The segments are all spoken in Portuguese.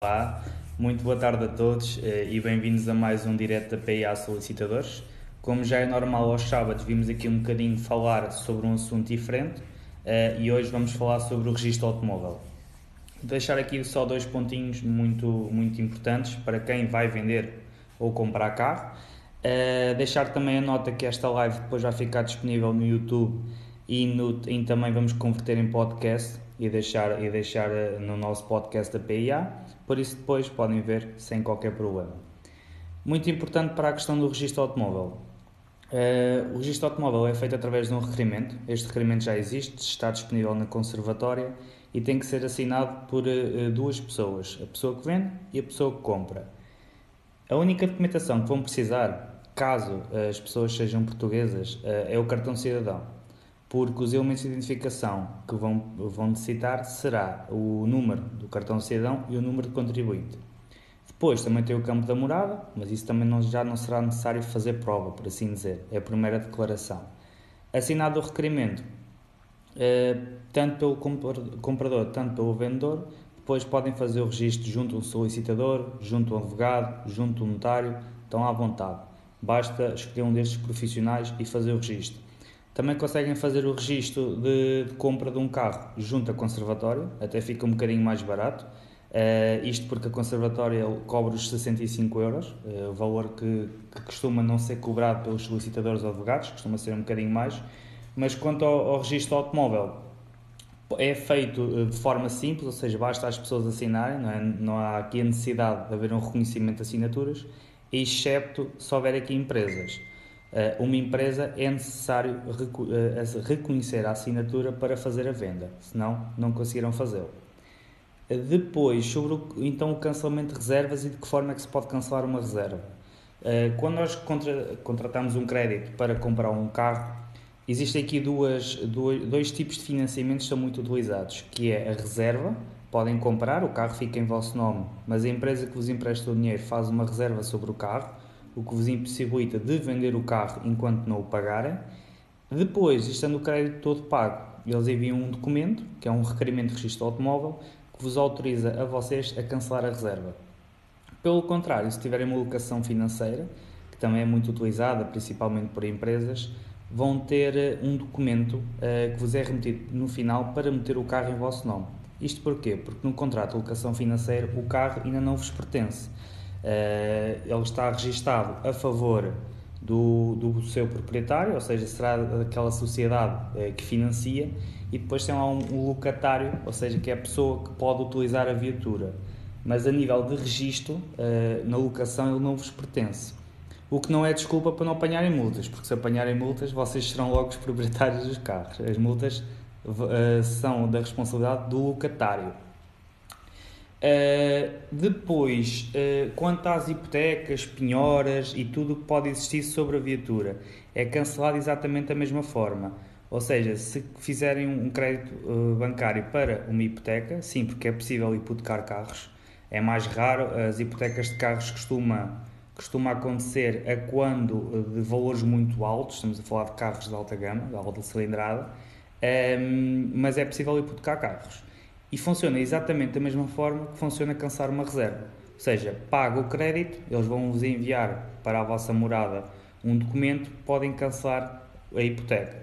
Olá, muito boa tarde a todos eh, e bem-vindos a mais um direto da PIA Solicitadores. Como já é normal aos sábados, vimos aqui um bocadinho falar sobre um assunto diferente eh, e hoje vamos falar sobre o registro automóvel. Vou deixar aqui só dois pontinhos muito, muito importantes para quem vai vender ou comprar carro. Uh, deixar também a nota que esta live depois vai ficar disponível no YouTube e, no, e também vamos converter em podcast e deixar, e deixar no nosso podcast da PIA por isso depois podem ver sem qualquer problema. Muito importante para a questão do registro automóvel. Uh, o registro automóvel é feito através de um requerimento. Este requerimento já existe, está disponível na conservatória e tem que ser assinado por uh, duas pessoas, a pessoa que vende e a pessoa que compra. A única documentação que vão precisar, caso as pessoas sejam portuguesas, uh, é o cartão cidadão porque os elementos de identificação que vão, vão necessitar será o número do cartão de cidadão e o número de contribuinte. Depois também tem o campo da morada, mas isso também não, já não será necessário fazer prova, por assim dizer, é a primeira declaração. Assinado o requerimento, eh, tanto pelo comprador, tanto pelo vendedor, depois podem fazer o registro junto ao solicitador, junto ao advogado, junto ao notário, estão à vontade. Basta escolher um destes profissionais e fazer o registro. Também conseguem fazer o registro de, de compra de um carro junto à conservatória, até fica um bocadinho mais barato. Uh, isto porque a conservatória cobra os 65 euros, uh, o valor que, que, costuma não ser cobrado pelos solicitadores ou advogados, costuma ser um bocadinho mais. Mas quanto ao, ao registro automóvel, é feito de forma simples, ou seja, basta as pessoas assinarem, não, é? não há aqui a necessidade de haver um reconhecimento de assinaturas, excepto se houver aqui empresas. Eh, uma empresa é necessário eh, reconhecer a assinatura para fazer a venda, senão não conseguirão fazê-lo. Eh, depois, sobre o, então o cancelamento de reservas e de que forma é que se pode cancelar uma reserva. Quando nós contra, contratamos um crédito para comprar um carro, existem aqui duas, dois, dois tipos de financiamentos que são muito utilizados, que é a reserva, podem comprar, o carro fica em vosso nome, mas a empresa que vos empresta o dinheiro faz uma reserva sobre o carro, o que vos impossibilita de vender o carro enquanto não o pagarem. Depois, estando o crédito todo pago, eles enviam um documento, que é um requerimento de registro automóvel, que vos autoriza a vocês a cancelar a reserva. Pelo contrário, se tiverem uma locação financeira, que também é muito utilizada, principalmente por empresas, vão ter eh, um documento uh, que vos é remetido no final para meter o carro em vosso nome. Isto porquê? Porque no contrato de locação financeira o carro ainda não vos pertence. Uh, ele está registado a favor do, do seu proprietário, ou seja, será daquela sociedade uh, que financia, e depois tem lá um, um, locatário, ou seja, que é a pessoa que pode utilizar a viatura. Mas a nível de registro, uh, na locação, ele não vos pertence. O que não é desculpa para não apanharem multas, porque se apanharem multas, vocês serão logo os proprietários dos carros. As multas são da responsabilidade do locatário. Uh, depois, uh, quanto às hipotecas, penhoras e tudo o que pode existir sobre a viatura, é cancelado exatamente da mesma forma. Ou seja, se fizerem um crédito uh, bancário para uma hipoteca, sim, porque é possível hipotecar carros, é mais raro, as hipotecas de carros costuma, costuma acontecer a quando de valores muito altos, estamos a falar de carros de alta gama, de alta cilindrada, um, mas é possível hipotecar carros. E funciona exatamente da mesma forma que funciona cancelar uma reserva. Ou seja, paga o crédito, eles vão vos enviar para a vossa morada um documento, podem cancelar a hipoteca.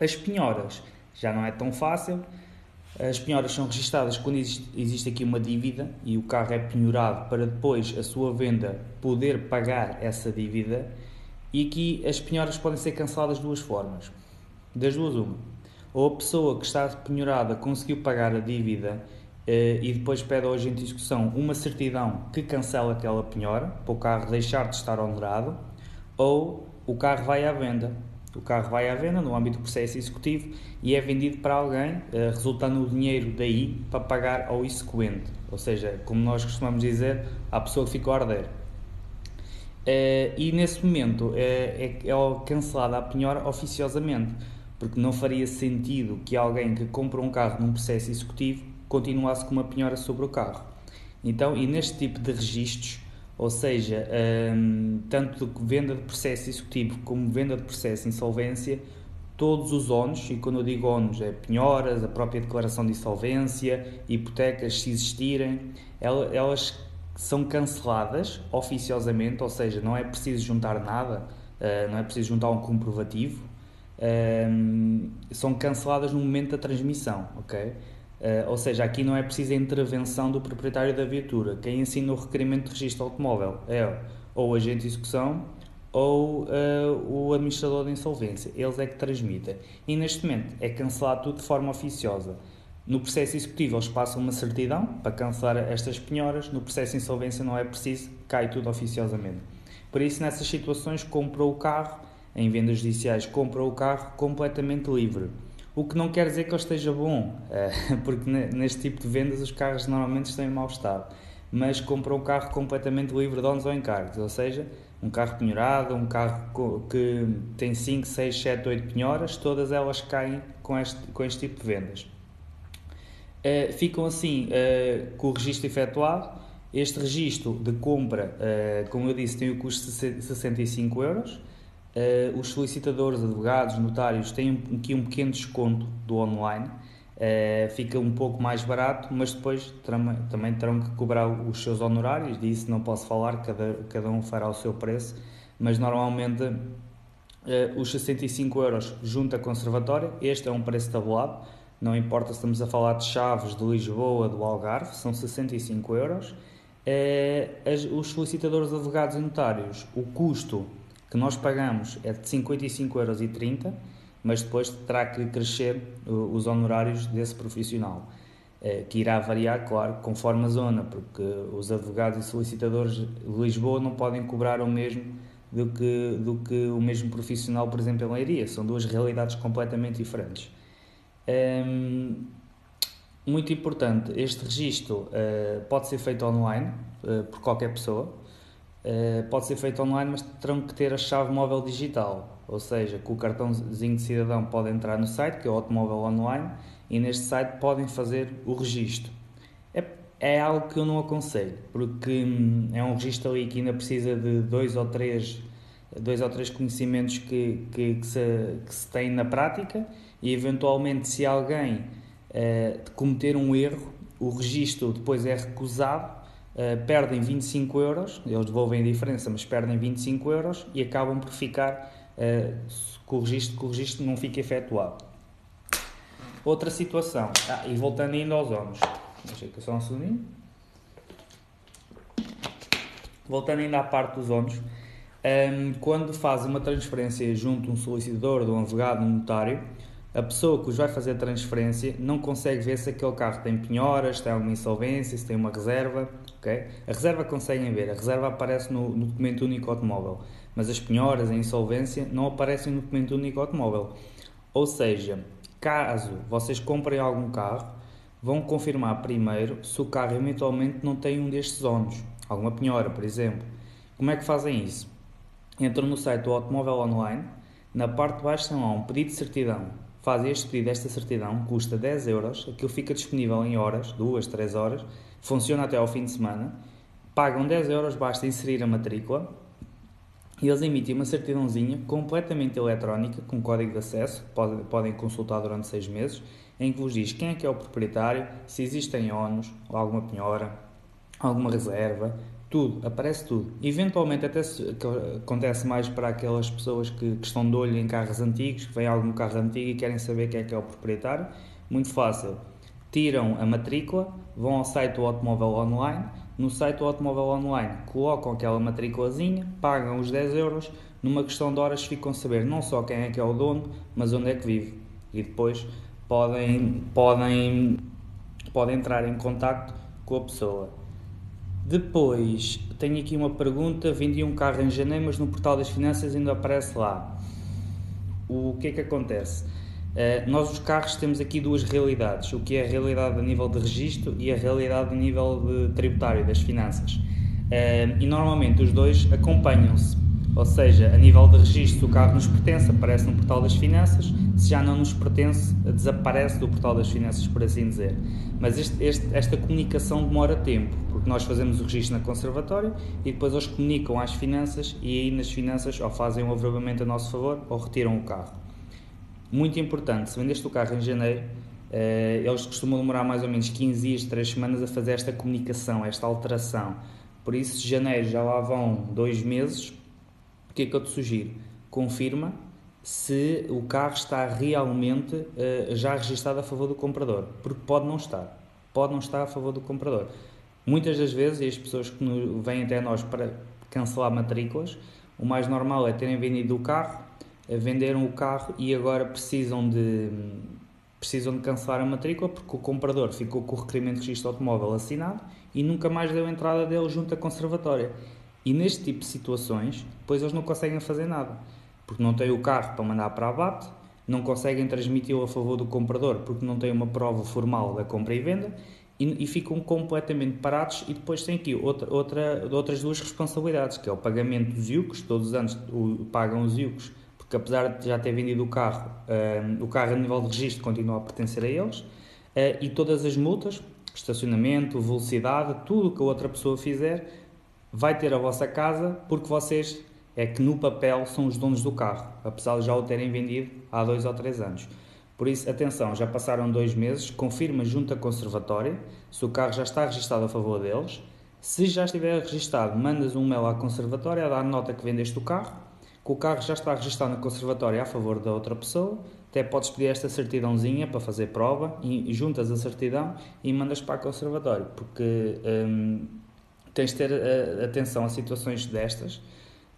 As penhoras já não é tão fácil. As penhoras são registadas quando existe, existe aqui uma dívida e o carro é penhorado para depois a sua venda poder pagar essa dívida. E aqui as penhoras podem ser canceladas de duas formas. Das duas, uma ou a pessoa que está penhorada conseguiu pagar a dívida eh, e depois pede ao agente de execução uma certidão que cancela aquela penhora, para o carro deixar de estar honorado, ou o carro vai à venda. O carro vai à venda no âmbito do processo executivo e é vendido para alguém, eh, resultando o dinheiro daí para pagar ao execuente. Ou seja, como nós costumamos dizer, à pessoa que ficou a arder. Uh, e nesse momento é, é cancelada a penhora oficiosamente porque não faria sentido que alguém que compra um carro num processo executivo continuasse com uma penhora sobre o carro. Então, e neste tipo de registros, ou seja, um, tanto de venda de processo executivo como venda de processo de insolvência, todos os ONUs, e quando eu digo ONUs é penhoras, a própria declaração de insolvência, hipotecas se existirem, elas são canceladas oficiosamente, ou seja, não é preciso juntar nada, uh, não é preciso juntar um comprovativo, uh, são canceladas no momento da transmissão, ok? Uh, ou seja, aqui não é preciso a intervenção do proprietário da viatura. Quem ensina o requerimento de registro automóvel é ou o agente de execução ou uh, o administrador de insolvência. Eles é que transmitem. E neste momento é cancelado tudo de forma oficiosa. No processo executivo eles passam uma certidão para cancelar estas penhoras, no processo de insolvência não é preciso, cai tudo oficiosamente. Por isso, nessas situações, comprou o carro, em vendas judiciais, comprou o carro completamente livre. O que não quer dizer que ele esteja bom, eh, porque neste tipo de vendas os carros normalmente estão em mau estado. Mas comprou um carro completamente livre de donos ou encargos, ou seja, um carro penhorado, um carro que tem 5, 6, 7, 8 penhoras, todas elas caem com este, com este tipo de vendas. Uh, ficam assim uh, com o registro efetuado. Este registro de compra, como eu disse, tem o custo de 65 euros. Os solicitadores, advogados, notários têm aqui um pequeno desconto do online. fica um pouco mais barato, mas depois também terão que cobrar os seus honorários. Disso não posso falar, cada, cada um fará o seu preço, mas normalmente os 65 euros junto à conservatória. Este é um preço tabulado não importa se estamos a falar de Chaves, de Lisboa, do Algarve, são 65 euros. É, os solicitadores advogados e notários, o custo que nós pagamos é de 55,30 euros, mas depois terá que crescer os honorários desse profissional, é, que irá variar, claro, conforme a zona, porque os advogados e solicitadores de Lisboa não podem cobrar o mesmo do que, do que o mesmo profissional, por exemplo, em Leiria. São duas realidades completamente diferentes. Um, muito importante, este registro uh, pode ser feito online uh, por qualquer pessoa, uh, pode ser feito online, mas terão que ter a chave móvel digital, ou seja, com o cartãozinho de cidadão podem entrar no site, que é o Automóvel Online, e neste site podem fazer o registro. É, é algo que eu não aconselho, porque hum, é um registro ali que ainda precisa de dois ou três, dois ou três conhecimentos que, que, que, se, que se tem na prática e eventualmente se alguém uh, cometer um erro, o registro depois é recusado, uh, perdem 25 euros, eles devolvem a diferença, mas perdem 25 euros e acabam por ficar uh, com, o registro, que o registro não fica efetuado. Outra situação, ah, e voltando ainda aos ONUs, deixa aqui só um segundinho. Voltando ainda à parte dos ONUs, um, quando faz uma transferência junto a um solicitador, de um advogado, um notário, a pessoa que os vai fazer a transferência não consegue ver se aquele carro tem penhoras, se tem alguma insolvência, se tem uma reserva. Okay? A reserva conseguem ver, a reserva aparece no, no documento único automóvel, mas as penhoras, a insolvência, não aparecem no documento único automóvel. Ou seja, caso vocês comprem algum carro, vão confirmar primeiro se o carro eventualmente não tem um destes ónus, alguma penhora, por exemplo. Como é que fazem isso? Entram no site do Automóvel Online, na parte de baixo tem lá um pedido de certidão fazem este pedido, esta certidão, custa 10 euros, aquilo fica disponível em horas, 2, 3 horas, funciona até ao fim de semana, pagam 10 euros, basta inserir a matrícula e eles emitem uma certidãozinha completamente eletrónica, com código de acesso, podem, podem consultar durante 6 meses, em que vos diz quem é que é o proprietário, se existem ONUs, alguma penhora, alguma reserva, tudo, aparece tudo. Eventualmente até acontece mais para aquelas pessoas que, que, estão de olho em carros antigos, que vêm algum carro antigo e querem saber quem é que é o proprietário. Muito fácil. Tiram a matrícula, vão ao site do automóvel online, no site do automóvel online colocam aquela matrículazinha, pagam os 10 euros, numa questão de horas ficam a saber não só quem é que é o dono, mas onde é que vive. E depois podem, podem, podem entrar em contato com a pessoa. Depois, tenho aqui uma pergunta. Vendi um carro em janeiro, mas no portal das finanças ainda aparece lá. O que é que acontece? Uh, nós, os carros, temos aqui duas realidades: o que é a realidade a nível de registro e a realidade a nível de tributário, das finanças. Uh, e normalmente os dois acompanham-se. Ou seja, a nível de registro, o carro nos pertence, aparece no portal das finanças, se já não nos pertence, desaparece do portal das finanças, por assim dizer. Mas este, este, esta comunicação demora tempo, porque nós fazemos o registro na conservatória e depois eles comunicam às finanças e aí nas finanças ou fazem um averiguamento a nosso favor ou retiram o carro. Muito importante, se vendeste o carro em janeiro, eh, eles costumam demorar mais ou menos 15 dias, 3 semanas a fazer esta comunicação, esta alteração. Por isso, de janeiro já lá vão dois meses. O que é que eu te sugiro? Confirma se o carro está realmente uh, já registado a favor do comprador, porque pode não estar, pode não estar a favor do comprador. Muitas das vezes, as pessoas que vêm até nós para cancelar matrículas, o mais normal é terem vendido o carro, eh, venderam o carro e agora precisam de precisam de cancelar a matrícula porque o comprador ficou com o requerimento de registro automóvel assinado e nunca mais deu entrada dele junto à conservatória. E neste tipo de situações, depois eles não conseguem fazer nada porque não têm o carro para mandar para abate, não conseguem transmiti-lo a favor do comprador porque não têm uma prova formal da compra e venda e, e ficam completamente parados e depois têm aqui outra, outra, outras duas responsabilidades, que é o pagamento dos IUCs, todos os anos o, pagam os IUCs, porque apesar de já ter vendido o carro, uh, o carro a nível de registro continua a pertencer a eles, uh, e todas as multas, estacionamento, velocidade, tudo o que a outra pessoa fizer, vai ter a vossa casa porque vocês é que no papel são os donos do carro, apesar de já o terem vendido há dois ou três anos. Por isso, atenção, já passaram dois meses, confirma junto à conservatória se o carro já está registado a favor deles. Se já estiver registado, mandas um mail à conservatória a dar nota que vendeste o carro, que o carro já está registado na conservatória a favor da outra pessoa, até podes pedir esta certidãozinha para fazer prova e juntas a certidão e mandas para a conservatória, porque hum, tens de ter uh, atenção a situações destas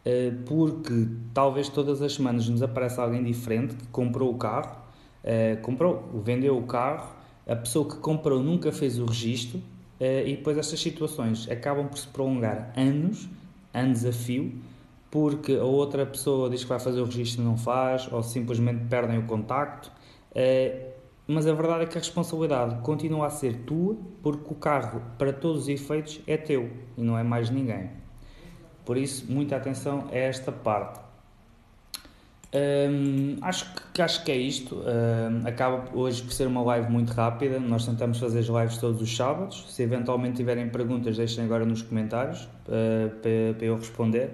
eh, porque talvez todas as semanas nos apareça alguém diferente que comprou o carro, eh, comprou, vendeu o carro, a pessoa que comprou nunca fez o registro eh, e depois estas situações acabam por se prolongar anos, anos a fio, porque a outra pessoa diz que vai fazer o registro e não faz, ou simplesmente perdem o contacto. Mas a verdade é que a responsabilidade continua a ser tua, porque o carro, para todos os efeitos, é teu e não é mais ninguém. Por isso, muita atenção a esta parte. Hum, acho, que, acho que é isto. Hum, acaba hoje por ser uma live muito rápida. Nós tentamos fazer as lives todos os sábados. Se eventualmente tiverem perguntas, deixem agora nos comentários uh, para, para, eu responder.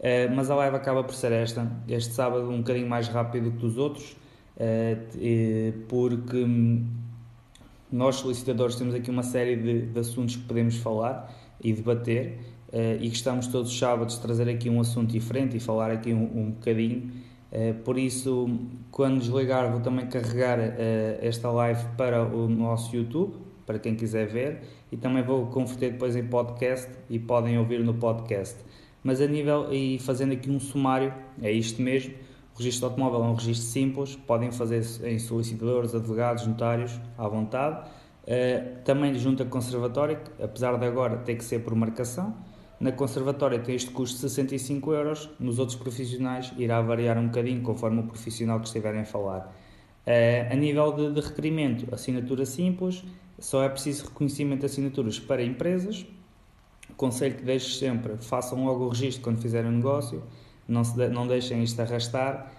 Uh, mas a live acaba por ser esta. Este sábado, um bocadinho mais rápido que os outros, uh, porque nós, solicitadores, temos aqui uma série de, de assuntos que podemos falar e debater. E gostamos todos os sábados trazer aqui um assunto diferente e falar aqui um, um bocadinho. Uh, por isso, quando desligar, vou também carregar uh, esta live para o nosso YouTube, para quem quiser ver, e também vou converter depois em podcast e podem ouvir no podcast. Mas a nível, e fazendo aqui um sumário, é isto mesmo. O registro de automóvel é um registro simples, podem fazer em solicitadores, advogados, notários, à vontade. também junto a conservatória, apesar de agora ter que ser por marcação, na conservatória tem este custo de 65 euros, nos outros profissionais irá variar um bocadinho conforme o profissional que estiverem a falar. Uh, a nível de, de, requerimento, assinatura simples, só é preciso reconhecimento de assinaturas para empresas. Conselho que deixes sempre, façam logo o registro quando fizerem o negócio, não, de, não deixem isto arrastar.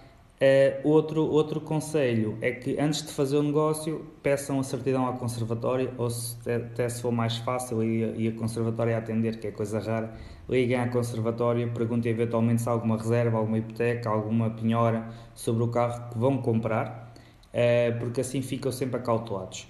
Uh, outro, outro conselho é que antes de fazer o negócio peçam a certidão à conservatória ou se, até se for mais fácil e, e a conservatória atender, que é coisa rara, liguem à conservatória, perguntem eventualmente se há alguma reserva, alguma hipoteca, alguma penhora sobre o carro que vão comprar, uh, porque assim ficam sempre acautelados.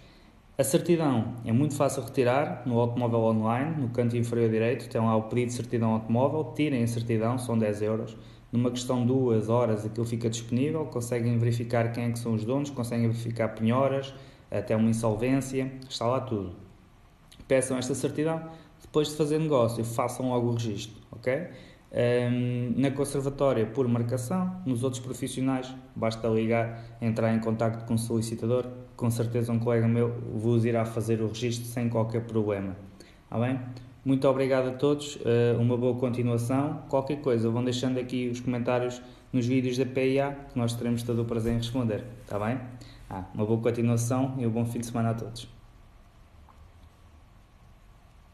A certidão é muito fácil retirar no automóvel online, no canto inferior direito, tem lá o pedido de certidão automóvel, tirem a certidão, são 10 euros numa questão de duas horas aquilo fica disponível, conseguem verificar quem é que são os donos, conseguem verificar penhoras, até uma insolvência, está lá tudo. Peçam esta certidão, depois de fazer negócio, façam logo o registro, ok? Um, na conservatória, por marcação, nos outros profissionais, basta ligar, entrar em contato com o solicitador, com certeza um colega meu vos irá fazer o registro sem qualquer problema, está bem? Muito obrigado a todos, uh, uma boa continuação. Qualquer coisa, vão deixando aqui os comentários nos vídeos da PIA, que nós teremos todo o prazer em responder, está bem? Ah, uma boa continuação e um bom fim de semana a todos.